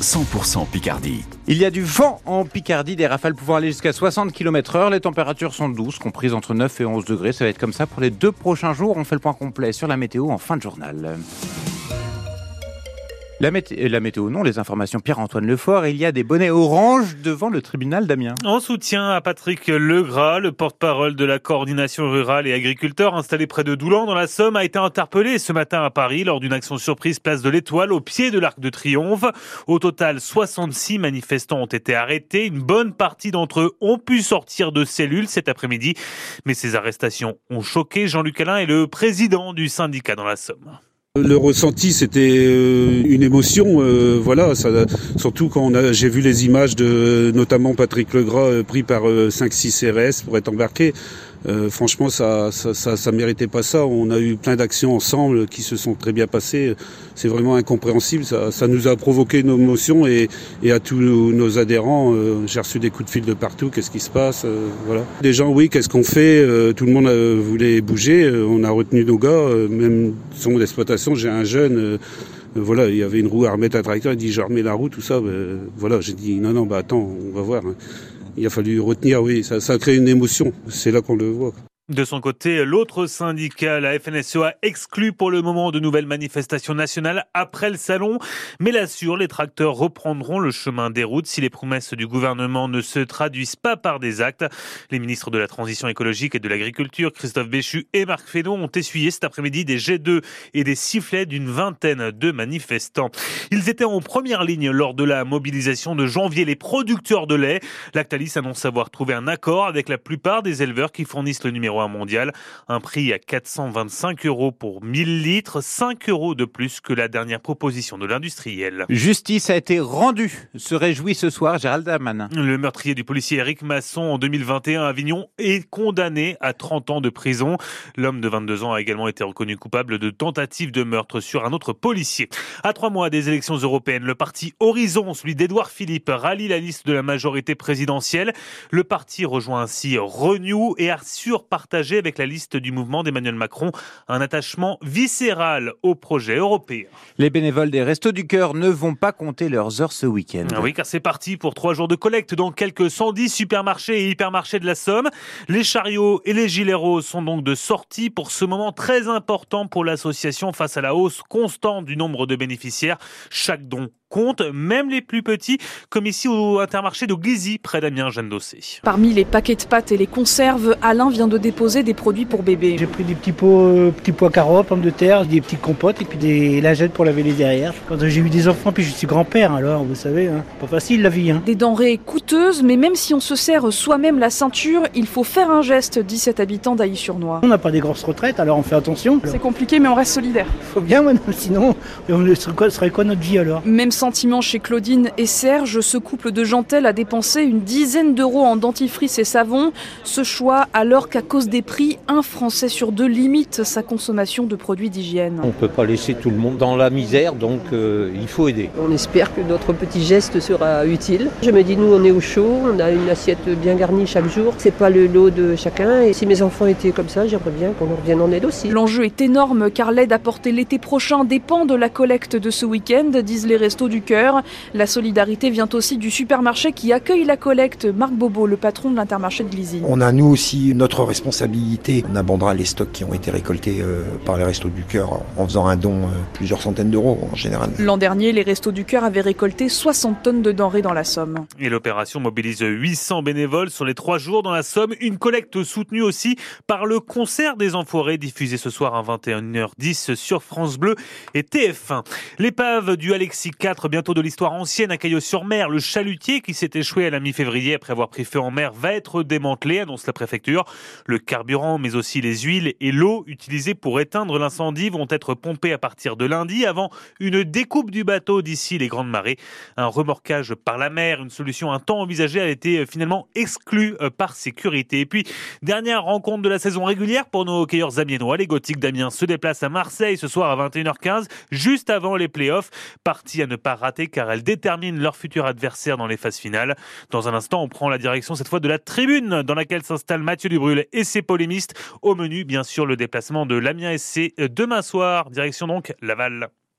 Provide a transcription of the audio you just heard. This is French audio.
100% Picardie. Il y a du vent en Picardie, des rafales pouvant aller jusqu'à 60 km heure. Les températures sont douces, comprises entre 9 et 11 degrés. Ça va être comme ça pour les deux prochains jours. On fait le point complet sur la météo en fin de journal. La, météo, non, les informations Pierre-Antoine Lefort. Il y a des bonnets orange devant le tribunal d'Amiens. En soutien à Patrick Legras, le porte-parole de la coordination rurale et agriculteur installé près de Doulan dans la Somme, a été interpellé ce matin à Paris lors d'une action surprise place de l'Étoile au pied de l'Arc de Triomphe. Au total, 66 manifestants ont été arrêtés. Une bonne partie d'entre eux ont pu sortir de cellules cet après-midi. Mais ces arrestations ont choqué. Jean-Luc Alain est le président du syndicat dans la Somme. Le ressenti, c'était euh, une émotion, euh, voilà. Ça, surtout quand j'ai vu les images de, notamment Patrick Legras euh, pris par 5-6 RS pour être embarqué. Euh, franchement, ça, ça, ça, méritait pas ça. On a eu plein d'actions ensemble qui se sont très bien passées. C'est vraiment incompréhensible. Ça, ça, nous a provoqué une émotion et, à tous nos, adhérents, euh, j'ai reçu des coups de fil de partout. Qu'est-ce qui se passe euh, Voilà. Des gens, oui, qu'est-ce qu'on fait Tout le monde voulait bouger. on a retenu nos gars. même son d'exploitation, j'ai un jeune voilà, il y avait une roue à remettre à tracteur, il dit je remets la roue, tout ça. Ben, voilà, j'ai dit non, non, bah attends, on va voir. Il a fallu retenir, oui, ça, ça a une émotion. C'est là qu'on le voit. De son côté, l'autre syndicat, la FNSEA, exclut pour le moment de nouvelles manifestations nationales après le salon, mais l'assure, les tracteurs reprendront le chemin des routes si les promesses du gouvernement ne se traduisent pas par des actes. Les ministres de la Transition écologique et de l'Agriculture, Christophe Béchu et Marc Fesneau, ont essuyé cet après-midi des jets d'œufs et des sifflets d'une vingtaine de manifestants. Ils étaient en première ligne lors de la mobilisation de janvier. Les producteurs de lait, Lactalis annonce avoir trouvé un accord avec la plupart des éleveurs qui fournissent le numéro mondial. Un prix à 425 euros pour 1000 litres, 5 euros de plus que la dernière proposition de l'industriel. Justice a été rendue, se réjouit ce soir Gérald Daman. Le meurtrier du policier Eric Masson en 2021 à Avignon est condamné à 30 ans de prison. L'homme de 22 ans a également été reconnu coupable de tentative de meurtre sur un autre policier. À trois mois des élections européennes, le parti Horizon, celui d'Edouard Philippe, rallie la liste de la majorité présidentielle. Le parti rejoint ainsi Renew et assure avec la liste du mouvement d'Emmanuel Macron un attachement viscéral au projet européen. Les bénévoles des Restos du Cœur ne vont pas compter leurs heures ce week-end. Ah oui, car c'est parti pour trois jours de collecte dans quelques 110 supermarchés et hypermarchés de la Somme. Les chariots et les gilets roses sont donc de sortie pour ce moment très important pour l'association face à la hausse constante du nombre de bénéficiaires. Chaque don compte, même les plus petits, comme ici au intermarché de Glizy, près d'Amiens, Jeanne Dossé. Parmi les paquets de pâtes et les conserves, Alain vient de déposer des produits pour bébé. J'ai pris des petits pots, euh, petits pois carottes, pommes de terre, des petites compotes et puis des lingettes pour laver les derrière. Quand j'ai eu des enfants, puis je suis grand-père, alors vous savez, hein, pas facile la vie. Hein. Des denrées coûteuses, mais même si on se sert soi-même la ceinture, il faut faire un geste, dit cet habitant d'Ailly-sur-Noix. On n'a pas des grosses retraites, alors on fait attention. C'est compliqué, mais on reste solidaire. Faut bien, sinon, on serait quoi notre vie alors? Même sentiment chez Claudine et Serge. Ce couple de gentelles a dépensé une dizaine d'euros en dentifrice et savon. Ce choix alors qu'à cause des prix, un Français sur deux limite sa consommation de produits d'hygiène. On ne peut pas laisser tout le monde dans la misère, donc euh, il faut aider. On espère que notre petit geste sera utile. Je me dis, nous, on est au chaud, on a une assiette bien garnie chaque jour. C'est pas le lot de chacun. Et si mes enfants étaient comme ça, j'aimerais bien qu'on leur vienne en aide aussi. L'enjeu est énorme car l'aide apportée l'été prochain dépend de la collecte de ce week-end, disent les restos du cœur. La solidarité vient aussi du supermarché qui accueille la collecte. Marc Bobo, le patron de l'intermarché de Glizy. On a nous aussi notre responsabilité. On abandonnera les stocks qui ont été récoltés euh, par les Restos du Cœur en faisant un don euh, plusieurs centaines d'euros en général. L'an dernier, les Restos du Cœur avaient récolté 60 tonnes de denrées dans la Somme. Et l'opération mobilise 800 bénévoles sur les trois jours dans la Somme. Une collecte soutenue aussi par le concert des Enfoirés diffusé ce soir à 21h10 sur France Bleu et TF1. L'épave du Alexis 4 bientôt de l'histoire ancienne à Caillot-sur-Mer, le chalutier qui s'est échoué à la mi-février après avoir pris feu en mer va être démantelé, annonce la préfecture. Le carburant, mais aussi les huiles et l'eau utilisées pour éteindre l'incendie vont être pompés à partir de lundi avant une découpe du bateau d'ici les grandes marées. Un remorquage par la mer, une solution un temps envisagée, a été finalement exclue euh, par sécurité. Et puis, dernière rencontre de la saison régulière pour nos hockeyeurs amiénois. Les Gothiques d'Amiens se déplacent à Marseille ce soir à 21h15, juste avant les playoffs. Parti à ne pas rater car elles déterminent leur futur adversaire dans les phases finales. Dans un instant, on prend la direction cette fois de la tribune dans laquelle s'installe Mathieu Dubrul et ses polémistes. Au menu, bien sûr, le déplacement de l'Amiens SC demain soir, direction donc Laval.